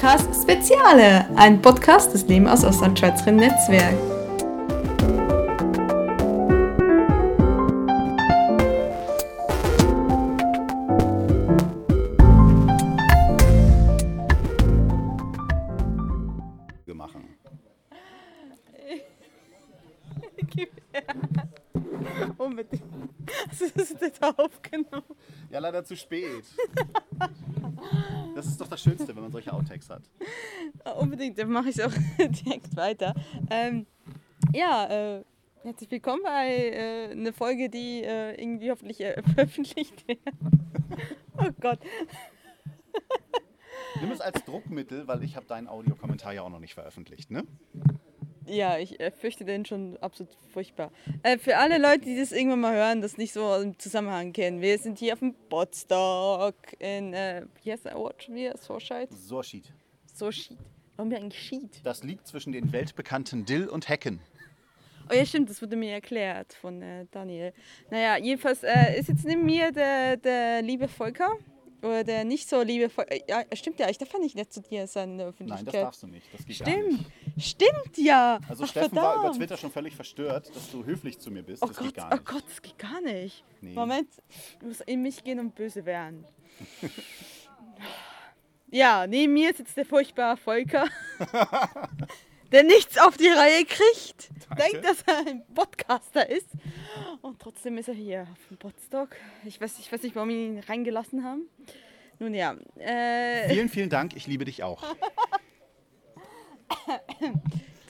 Podcast Speziale, ein Podcast des Leben aus Ostlandschweizerinnen Netzwerk. machen. Unbedingt. Das ist jetzt aufgenommen. Ja, leider zu spät. Das ist doch das Schönste, wenn man solche Outtakes hat. Unbedingt, dann mache ich es auch direkt weiter. Ähm, ja, äh, herzlich willkommen bei äh, einer Folge, die äh, irgendwie hoffentlich äh, veröffentlicht wird. oh Gott. Nimm es als Druckmittel, weil ich habe deinen Audiokommentar ja auch noch nicht veröffentlicht, ne? Ja, ich äh, fürchte den schon absolut furchtbar. Äh, für alle Leute, die das irgendwann mal hören, das nicht so im Zusammenhang kennen. Wir sind hier auf dem Botstock in, äh, wie heißt der Ort schon wieder? Sorscheid? Sorschied. Sorschied. Warum wir eigentlich Schied? Das liegt zwischen den weltbekannten Dill und Hecken. Oh ja, stimmt, das wurde mir erklärt von äh, Daniel. Naja, jedenfalls äh, ist jetzt neben mir der, der liebe Volker. Oder der nicht so liebe Volker. Ja, stimmt ja, ich darf ja nicht nett zu dir sein in der Nein, Öffentlichkeit. das darfst du nicht. Das geht gar Stimmt, nicht. Stimmt ja. Also Ach, Steffen war über verdammt. Twitter schon völlig verstört, dass du höflich zu mir bist. Oh das Gott, geht gar oh nicht. Gott, das geht gar nicht. Nee. Moment, ich muss in mich gehen und böse werden. ja, neben mir sitzt der furchtbare Volker, der nichts auf die Reihe kriegt. Danke. Denkt, dass er ein Podcaster ist. Und trotzdem ist er hier auf dem Podstock. Ich weiß, ich weiß nicht, warum wir ihn reingelassen haben. Nun ja, äh, Vielen, vielen Dank. Ich liebe dich auch.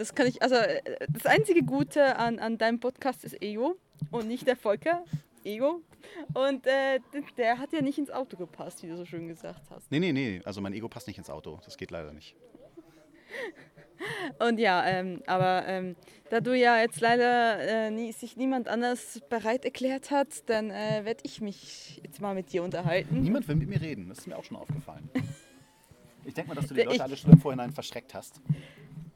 das kann ich, also äh, das einzige Gute an, an deinem Podcast ist Ego und nicht der Volker. Ego. Und äh, der hat ja nicht ins Auto gepasst, wie du so schön gesagt hast. Nee, nee, nee. Also mein Ego passt nicht ins Auto. Das geht leider nicht. Und ja, ähm, aber ähm, da du ja jetzt leider äh, nie, sich niemand anders bereit erklärt hat, dann äh, werde ich mich jetzt mal mit dir unterhalten. Niemand will mit mir reden. Das ist mir auch schon aufgefallen. Ich denke mal, dass du die Leute ich- alle schon im Vorhinein verschreckt hast.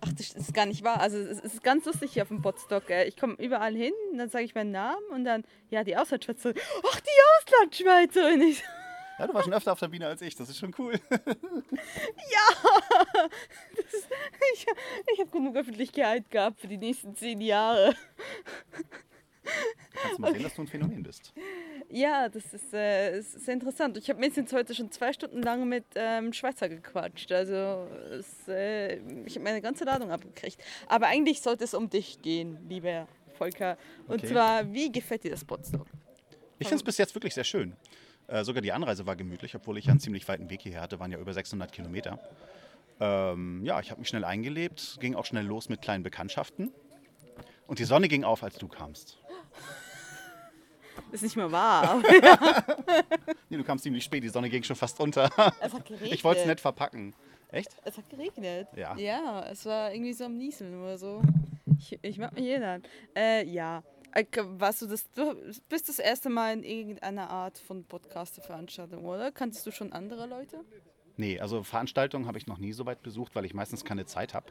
Ach, das ist gar nicht wahr. Also es ist ganz lustig hier auf dem Podstock. Äh, Ich komme überall hin, und dann sage ich meinen Namen und dann, ja, die Auslandschweizerin. Ach, die. Ich, so, Ja, du warst schon öfter auf der Bühne als ich. Das ist schon cool. das ist, ich ich habe genug Öffentlichkeit gehabt für die nächsten zehn Jahre. Kannst du mal sehen, dass du ein Phänomen bist. Ja, das ist, äh, sehr interessant. Ich habe mindestens heute schon zwei Stunden lang mit ähm, Schweizer gequatscht. Also es, äh, ich habe meine ganze Ladung abgekriegt. Aber eigentlich sollte es um dich gehen, lieber Volker. Und Okay. zwar, wie gefällt dir das Podstock? Ich finde es bis jetzt wirklich sehr schön. Äh, sogar die Anreise war gemütlich, obwohl ich einen ziemlich weiten Weg hierher hatte, waren ja über 600 Kilometer. Ähm, ja, ich habe mich schnell eingelebt, ging auch schnell los mit kleinen Bekanntschaften. Und die Sonne ging auf, als du kamst. Ist nicht mehr wahr. Nee, du kamst ziemlich spät, die Sonne ging schon fast unter. es hat geregnet. Ich wollte es nett verpacken. Echt? Es hat geregnet. Ja. Ja, es war irgendwie so am Nieseln oder so. Ich, ich mag mich erinnern. Äh, ja. Äh, Warst du das, du bist das erste Mal in irgendeiner Art von Podcaster-Veranstaltung, oder? Kanntest du schon andere Leute? Nee, also Veranstaltungen habe ich noch nie so weit besucht, weil ich meistens keine Zeit habe.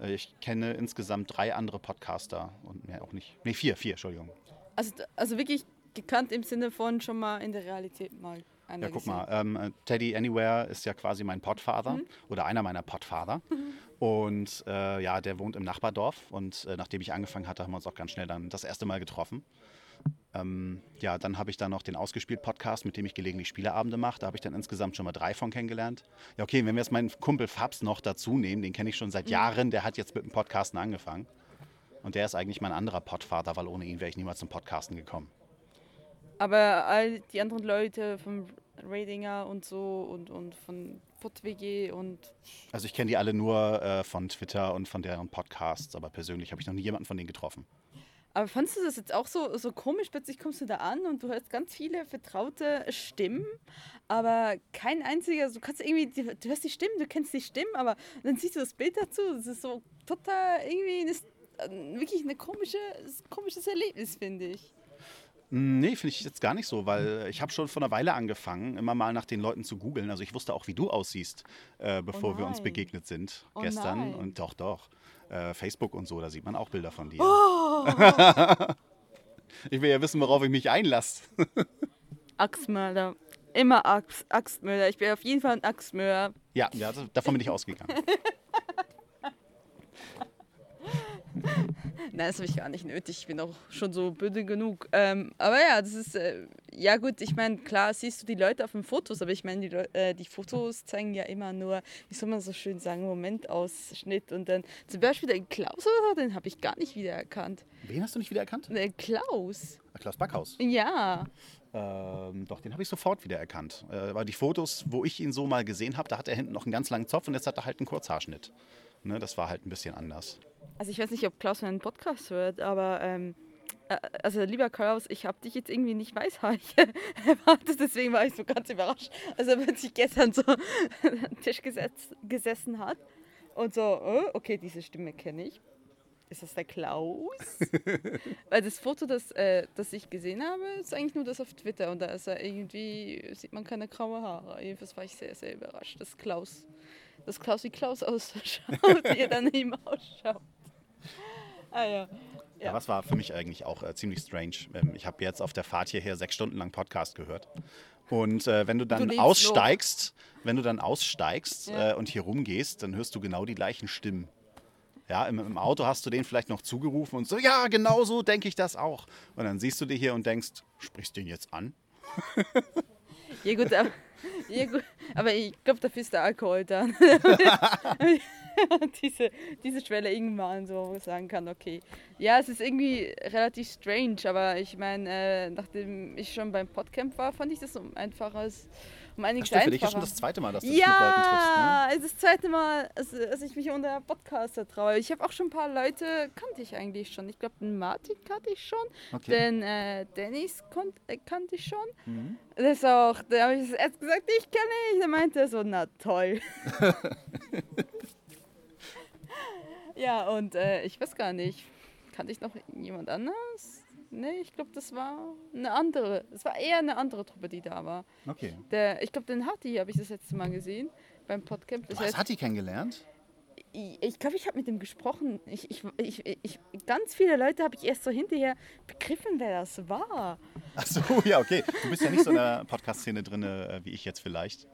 Äh, Ich kenne insgesamt drei andere Podcaster und mehr auch nicht. Nee, vier, vier, Entschuldigung. Also, also wirklich gekannt im Sinne von schon mal in der Realität mal Ja, guck gesehen. mal, ähm, äh, Teddy Anywhere ist ja quasi mein Podfather Mhm. oder einer meiner Podfather. Und äh, ja, der wohnt im Nachbardorf und äh, nachdem ich angefangen hatte, haben wir uns auch ganz schnell dann das erste Mal getroffen. Ähm, ja, dann habe ich dann noch den Ausgespielt-Podcast, mit dem ich gelegentlich Spieleabende mache. Da habe ich dann insgesamt schon mal drei von kennengelernt. Ja, okay, wenn wir jetzt meinen Kumpel Fabs noch dazu nehmen, den kenne ich schon Mhm. seit Jahren, der hat jetzt mit dem Podcasten angefangen. Und der ist eigentlich mein anderer Podvater, weil ohne ihn wäre ich niemals zum Podcasten gekommen. Aber all die anderen Leute vom Ratinger und so und, und von PodWG und Also ich kenne die alle nur äh, von Twitter und von deren Podcasts, aber persönlich habe ich noch nie jemanden von denen getroffen. Aber fandest du das jetzt auch so, so komisch? Plötzlich kommst du da an und du hörst ganz viele vertraute Stimmen, aber kein einziger, also du kannst irgendwie, du hörst die Stimmen, du kennst die Stimmen, aber dann siehst du das Bild dazu. Das ist so total irgendwie äh, wirklich eine komische, ein komisches Erlebnis, finde ich. Nee, finde ich jetzt gar nicht so, weil ich habe schon vor einer Weile angefangen, immer mal nach den Leuten zu googeln. Also ich wusste auch, wie du aussiehst, äh, bevor wir uns nein. begegnet sind Oh gestern. nein. Und doch, doch. Äh, Facebook und so, da sieht man auch Bilder von dir. Oh. Ich will ja wissen, worauf ich mich einlasse. Axmörder. immer Axt, Axtmörder. Ich bin auf jeden Fall ein Axtmörder. Ja, ja davon bin ich ausgegangen. Nein, das habe ich gar nicht nötig. Ich bin auch schon so böse genug. Ähm, aber ja, das ist, äh, ja gut, ich meine, klar siehst du die Leute auf den Fotos, aber ich meine, die, äh, die Fotos zeigen ja immer nur, wie soll man so schön sagen, Momentausschnitt. Und dann zum Beispiel den Klaus oder so, den habe ich gar nicht wiedererkannt. Wen hast du nicht wiedererkannt? Den Klaus. Ah, Klaus Backhaus. Ja. Ähm, doch, den habe ich sofort wiedererkannt. Äh, weil die Fotos, wo ich ihn so mal gesehen habe, da hat er hinten noch einen ganz langen Zopf und jetzt hat er halt einen Kurzhaarschnitt. Ne, das war halt ein bisschen anders. Also ich weiß nicht, ob Klaus meinen Podcast hört, aber ähm, äh, also lieber Klaus, ich habe dich jetzt irgendwie nicht weißhaarig erwartet, deswegen war ich so ganz überrascht. Also wenn sich gestern so am Tisch gesetzt, gesessen hat und so, oh, okay, diese Stimme kenne ich. Ist das der Klaus? Weil das Foto, das, äh, das ich gesehen habe, ist eigentlich nur das auf Twitter und da ist er irgendwie, sieht man keine graue Haare. Jedenfalls war ich sehr, sehr überrascht, dass Klaus, dass Klaus wie Klaus ausschaut, wie er daneben ausschaut. Ah ja. Ja. ja, was war für mich eigentlich auch äh, ziemlich strange. Ähm, ich habe jetzt auf der Fahrt hierher sechs Stunden lang Podcast gehört. Und äh, wenn du dann Du aussteigst, wenn du dann aussteigst Ja. äh, und hier rumgehst, dann hörst du genau die gleichen Stimmen. Ja, im, im Auto hast du den vielleicht noch zugerufen und so, ja, genau so denke ich das auch. Und dann siehst du dir hier und denkst, sprichst du ihn jetzt an? Ja gut, aber, ja, gut, aber ich glaube, dafür ist der Alkohol dann. diese, diese Schwelle irgendwann so, wo ich sagen kann, okay. Ja, es ist irgendwie relativ strange, aber ich meine, äh, nachdem ich schon beim Podcamp war, fand ich das um einfaches, um einiges stimmt, für dich ist schon einfacher. das zweite Mal, dass du dich mit Leuten triffst. Ne? Ja, es ist das zweite Mal, dass ich mich unter Podcaster traue. Ich habe auch schon ein paar Leute, kannte ich eigentlich schon. Ich glaube, den Martin kannte ich schon, Okay. den äh, Dennis äh, kannte ich schon. Mhm. Das auch, da habe ich erst gesagt, ich kenne ich. Da meinte er so, na toll. ja, und äh, ich weiß gar nicht, kannte ich noch jemand anders? Nee, ich glaube, das war eine andere. Es war eher eine andere Truppe, die da war. Okay. Der, ich glaube, den Hatti habe ich das letzte Mal gesehen beim Podcamp. Das Du heißt, Hatti kennengelernt? ich glaube, ich habe mit dem gesprochen. Ich, ich, ich, ich, ganz viele Leute habe ich erst so hinterher begriffen, wer das war. Ach so, ja, okay. Du bist ja nicht so in der Podcast-Szene drin, äh, wie ich jetzt vielleicht.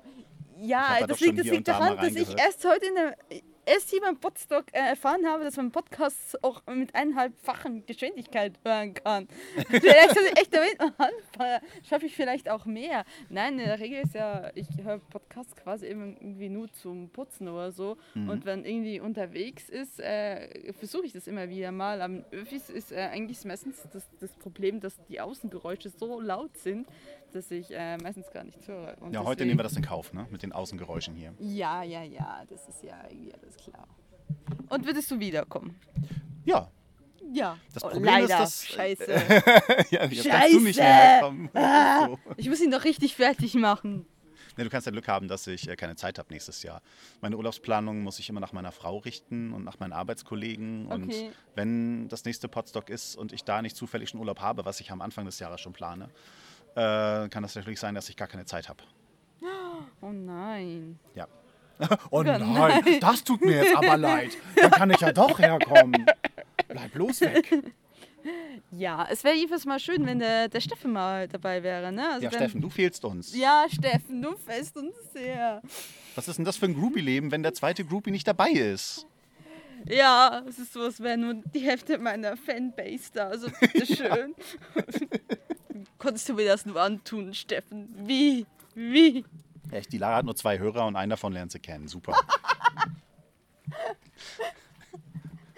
Ich Ja, das liegt, das liegt daran, dass ich erst heute in der, erst hier beim Podstock äh, erfahren habe, dass man Podcasts auch mit eineinhalbfachen Geschwindigkeit hören kann. vielleicht sollte ich echt damit mal anfangen. Schaffe ich vielleicht auch mehr. Nein, in der Regel ist ja, ich höre Podcasts quasi immer irgendwie nur zum Putzen oder so. Mhm. Und wenn irgendwie unterwegs ist, äh, versuche ich das immer wieder mal. Am Öffis ist äh, eigentlich meistens das, das Problem, dass die Außengeräusche so laut sind, dass ich äh, meistens gar nichts höre. Und Ja, heute deswegen- nehmen wir das in Kauf, ne? Mit den Außengeräuschen hier. ja, ja, ja, das ist ja irgendwie alles klar. Und würdest du wiederkommen? Ja. Ja. Das Oh, Problem leider. ist, dass. Scheiße. ja, jetzt kannst du nicht Scheiße. mehr. Ah, So. ich muss ihn doch richtig fertig machen. Ja, du kannst ja Glück haben, dass ich äh, keine Zeit habe nächstes Jahr. Meine Urlaubsplanung muss ich immer nach meiner Frau richten und nach meinen Arbeitskollegen. Okay. Und wenn das nächste Podstock ist und ich da nicht zufällig schon Urlaub habe, was ich am Anfang des Jahres schon plane, äh, kann das natürlich sein, dass ich gar keine Zeit habe. Oh nein. Ja. Oh nein, das tut mir jetzt aber leid. Dann kann ich ja doch herkommen. Bleib bloß weg. Ja, es wäre jedenfalls mal schön, wenn der, der Steffen mal dabei wäre, ne? Also Ja, wenn, Steffen, du fehlst uns. Ja, Steffen, du fest uns sehr. Was ist denn das für ein Groupie-Leben, wenn der zweite Groupie nicht dabei ist? Ja, es ist so, als wäre nur die Hälfte meiner Fanbase da. Also bitteschön. Konntest du mir das nur antun, Steffen? Wie? Wie? Echt, die Lara hat nur zwei Hörer und einen davon lernt sie kennen. Super.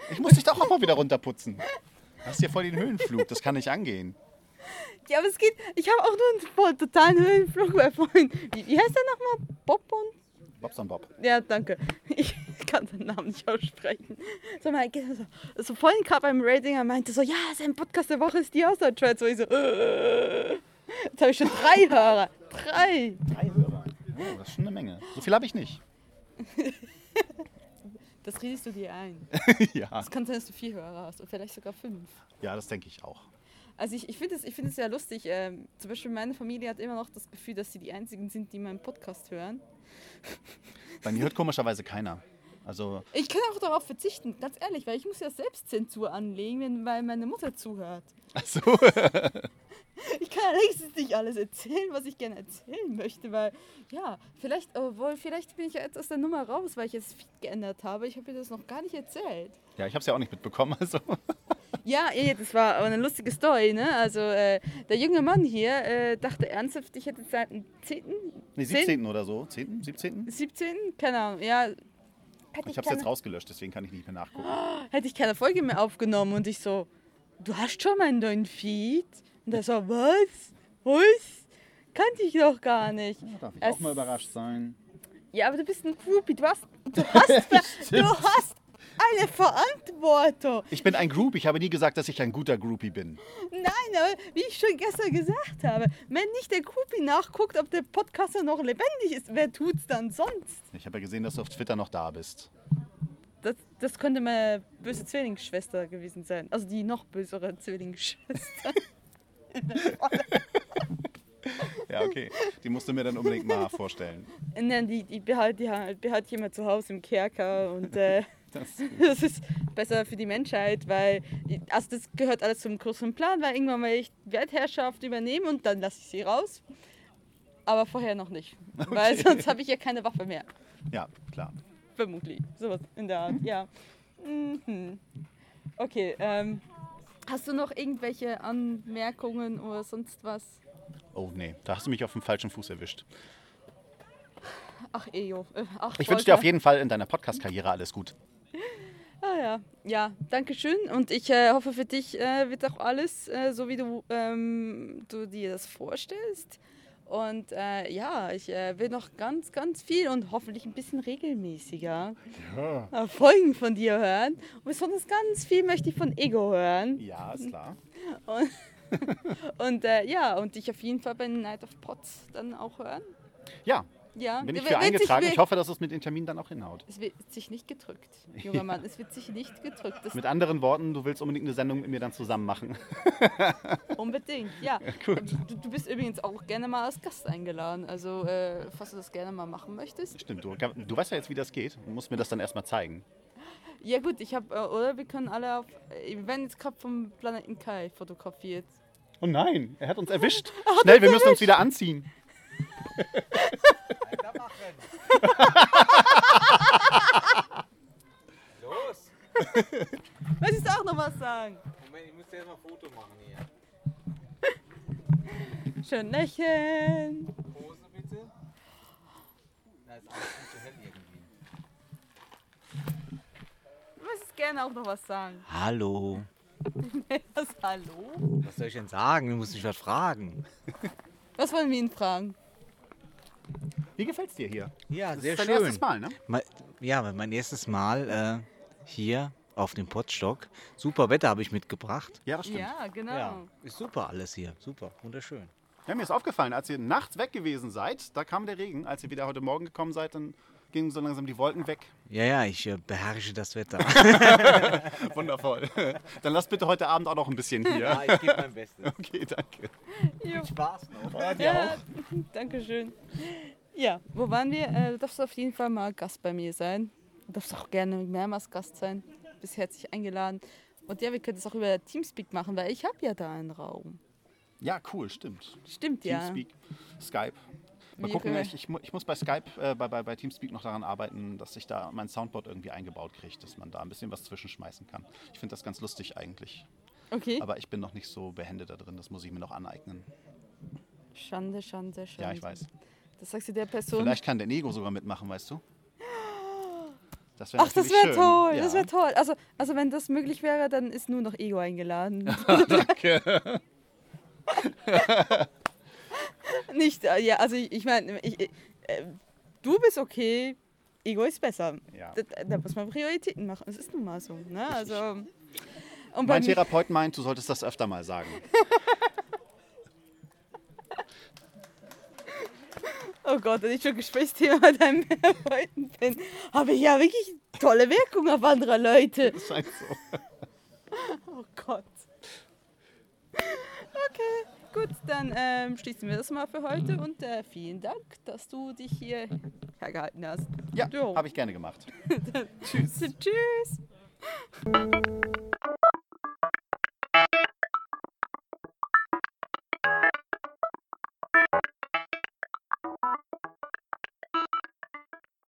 Ich muss dich doch auch mal wieder runterputzen. Du hast hier voll den Höhenflug, das kann nicht angehen. Ja, aber es geht. Ich habe auch nur einen totalen Höhenflug bei vorhin. Wie, wie heißt der nochmal? Bob und. Bobson Bob. Ja, danke. Ich kann seinen Namen nicht aussprechen. So, mal, so, so vorhin gerade beim Rating, er meinte so, ja, sein Podcast der Woche ist die Austauschschweiz. So, ich so, äh. Jetzt habe ich schon drei Hörer. Drei. Drei Hörer. Oh, das ist schon eine Menge. So viel habe ich nicht. Das redest du dir ein. ja. Es kann sein, dass du vier Hörer hast und vielleicht sogar fünf. ja, das denke ich auch. Also ich, ich finde es ich find es sehr lustig. Ähm, zum Beispiel meine Familie hat immer noch das Gefühl, dass sie die Einzigen sind, die meinen Podcast hören. Bei mir hört komischerweise keiner. Also, Ich kann auch darauf verzichten, ganz ehrlich, weil ich muss ja Selbstzensur anlegen, wenn, weil meine Mutter zuhört. also Ich kann ja längst nicht alles erzählen, was ich gerne erzählen möchte, weil, ja, vielleicht, obwohl, vielleicht bin ich ja jetzt aus der Nummer raus, weil ich jetzt Feed geändert habe. Ich habe dir das noch gar nicht erzählt. ja, ich habe es ja auch nicht mitbekommen. Also, Ja, eh, das war aber eine lustige Story, ne? Also, äh, der junge Mann hier äh, dachte ernsthaft, ich hätte seit dem 10., nee, 17. oder so. 10., 17. 17., keine Ahnung, ja. Hätte Ich habe es jetzt rausgelöscht, deswegen kann ich nicht mehr nachgucken. hätte ich keine Folge mehr aufgenommen und ich so, du hast schon meinen neuen Feed? Und er so, was? Was? Kannte ich doch gar nicht. Darf ich Es- auch mal überrascht sein? Ja, aber du bist ein Groupie. Du hast, du hast, du hast eine Verantwortung. Ich bin ein Group. Ich habe nie gesagt, dass ich ein guter Groupie bin. Nein, aber wie ich schon gestern gesagt habe, wenn nicht der Groupie nachguckt, ob der Podcaster noch lebendig ist, wer tut's dann sonst? Ich habe ja gesehen, dass du auf Twitter noch da bist. Das, das könnte meine böse Zwillingsschwester gewesen sein. Also die noch bösere Zwillingsschwester. Ja, okay. Die musst du mir dann unbedingt mal vorstellen. Nein, die, die behält die halt, behält jemand zu Hause im Kerker und äh, Das, das ist besser für die Menschheit, weil also das gehört alles zum größeren Plan, weil irgendwann will ich Weltherrschaft übernehmen und dann lasse ich sie raus. Aber vorher noch nicht, weil sonst habe ich ja keine Waffe mehr. ja, klar. Vermutlich. Sowas in der Art, ja. Mhm. Okay, ähm, hast du noch irgendwelche Anmerkungen oder sonst was? Oh nee, da hast du mich auf dem falschen Fuß erwischt. Ach, Ejo. Äh, Ach, Ich wünsche dir auf jeden Fall in deiner Podcast-Karriere alles gut. Ah ja, ja, danke schön. Und ich äh, hoffe, für dich äh, wird auch alles äh, so, wie du, ähm, du dir das vorstellst. Und äh, ja, ich äh, will noch ganz, ganz viel und hoffentlich ein bisschen regelmäßiger äh, Folgen von dir hören. Und besonders ganz viel möchte ich von Ego hören. Ja, ist klar. Und äh, ja, und dich auf jeden Fall bei Night of Pots dann auch hören. Ja, Ja, bin ich für eingetragen. Ich hoffe, dass es mit den Terminen dann auch hinhaut. Es wird sich nicht gedrückt, junger Mann. Es wird sich nicht gedrückt. Das Mit anderen Worten, du willst unbedingt eine Sendung mit mir dann zusammen machen. Unbedingt, ja. Gut. Du, du bist übrigens auch gerne mal als Gast eingeladen. Also, äh, falls du das gerne mal machen möchtest. Stimmt, du, du weißt ja jetzt, wie das geht. Du musst mir das dann erstmal zeigen. Ja, gut, ich habe, äh, oder wir können alle auf. Äh, wir werden jetzt gerade vom Planeten Kai fotografiert. Oh nein, er hat uns erwischt. Schnell, wir müssen uns wieder anziehen. Los! Möchtest du auch noch was sagen? Moment, ich muss erst mal ein Foto machen hier. Schön lächeln. Pose bitte. Da ist alles zu hell irgendwie. Du möchtest gerne auch noch was sagen. Hallo. Was, hallo? Was soll ich denn sagen? Du musst mich was fragen. Was wollen wir ihn fragen? Wie gefällt's dir hier? Ja, Das sehr ist dein schön. erstes Mal, ne? Mein- Ja, mein erstes Mal äh, hier auf dem Potstock. Super Wetter habe ich mitgebracht. Ja, das stimmt. Ja, genau. Ja, ist super alles hier. Super, wunderschön. Ja, mir ist aufgefallen, als ihr nachts weg gewesen seid, da kam der Regen. Als ihr wieder heute Morgen gekommen seid, dann gingen so langsam die Wolken weg. Ja, ja, ich äh, beherrsche das Wetter. Wundervoll. Dann lasst bitte heute Abend auch noch ein bisschen hier. ich gebe mein Bestes. Okay, danke. Jo. Spaß noch. Ja, dir Ja. Dankeschön. Ja, wo waren wir? Äh, du darfst auf jeden Fall mal Gast bei mir sein. Du darfst auch gerne mehrmals Gast sein. Bist herzlich eingeladen. Und ja, wir können es auch über Teamspeak machen, weil ich habe ja da einen Raum. Ja, cool, stimmt. Stimmt ja. Teamspeak, Skype. Mal Wie gucken, ich, ich, ich muss bei Skype, äh, bei, bei, bei Teamspeak noch daran arbeiten, dass ich da mein Soundboard irgendwie eingebaut kriege, dass man da ein bisschen was zwischenschmeißen kann. Ich finde das ganz lustig eigentlich. Okay. Aber ich bin noch nicht so behende da drin, das muss ich mir noch aneignen. Schande, Schande, Schande. Ja, ich weiß. Das sagst du der Person. Vielleicht kann der Nego sogar mitmachen, weißt du? Das Ach, das wäre toll, ja. das wäre toll. Also, also wenn das möglich wäre, dann ist nur noch Ego eingeladen. Danke. Nicht, äh, ja, also ich, ich meine, äh, du bist okay, Ego ist besser. Ja. Da, da muss man Prioritäten machen. Das ist nun mal so. Ne? Also, Mein Therapeut meint, du solltest das öfter mal sagen. oh Gott, wenn ich schon Gesprächsthema bei deinem Therapeuten bin, habe ich ja wirklich tolle Wirkung auf andere Leute. Das scheint so. Oh Gott. Okay, gut, dann ähm, schließen wir das mal für heute und äh, vielen Dank, dass du dich hier hergehalten hast. Ja, habe ich gerne gemacht. Tschüss. Tschüss.